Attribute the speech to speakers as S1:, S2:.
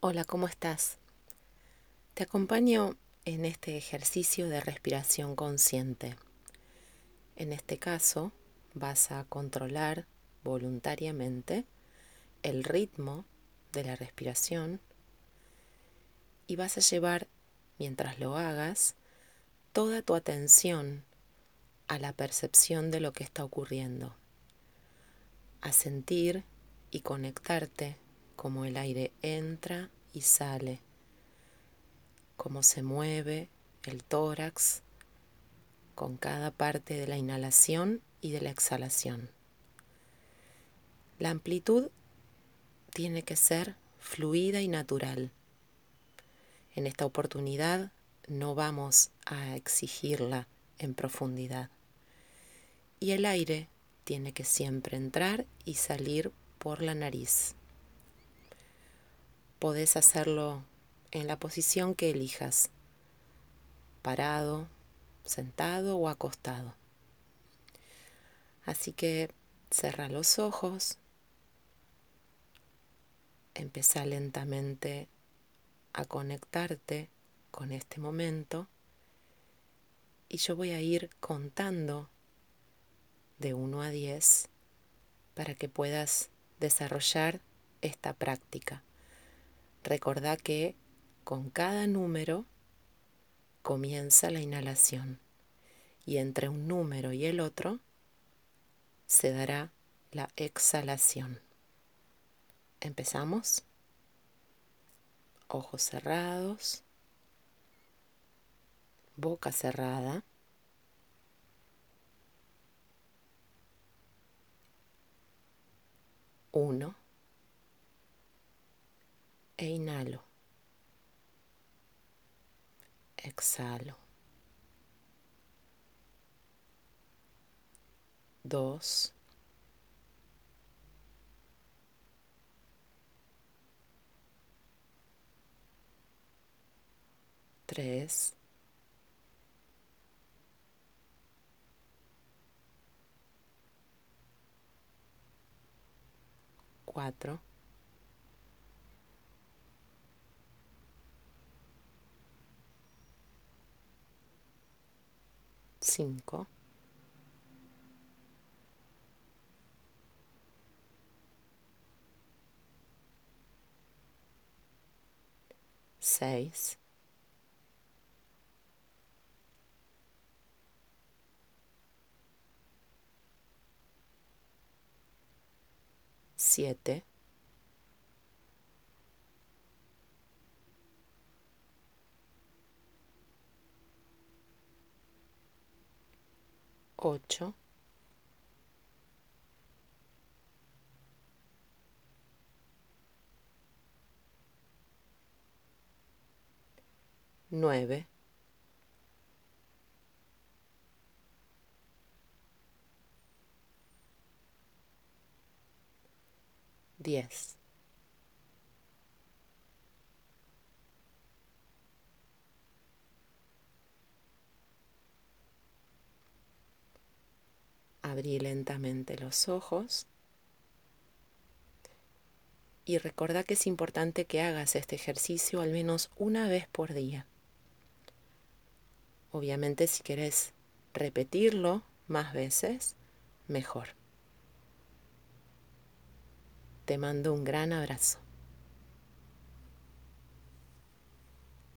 S1: Hola, ¿cómo estás? Te acompaño en este ejercicio de respiración consciente. En este caso, vas a controlar voluntariamente el ritmo de la respiración y vas a llevar, mientras lo hagas, toda tu atención a la percepción de lo que está ocurriendo, a sentir y conectarte como el aire entra y sale, cómo se mueve el tórax con cada parte de la inhalación y de la exhalación. La amplitud tiene que ser fluida y natural. En esta oportunidad no vamos a exigirla en profundidad. Y el aire tiene que siempre entrar y salir por la nariz. Podés hacerlo en la posición que elijas, parado, sentado o acostado. Así que cerra los ojos, empieza lentamente a conectarte con este momento y yo voy a ir contando de 1 a 10 para que puedas desarrollar esta práctica. Recordá que con cada número comienza la inhalación y entre un número y el otro se dará la exhalación. Empezamos. Ojos cerrados. Boca cerrada. Uno e inhalo. Exhalo. Dos. Tres. Cuatro. Cinco, seis, siete, ocho, nueve, diez. Abrí lentamente los ojos. Y recuerda que es importante que hagas este ejercicio al menos una vez por día. Obviamente si quieres repetirlo más veces, mejor. Te mando un gran abrazo.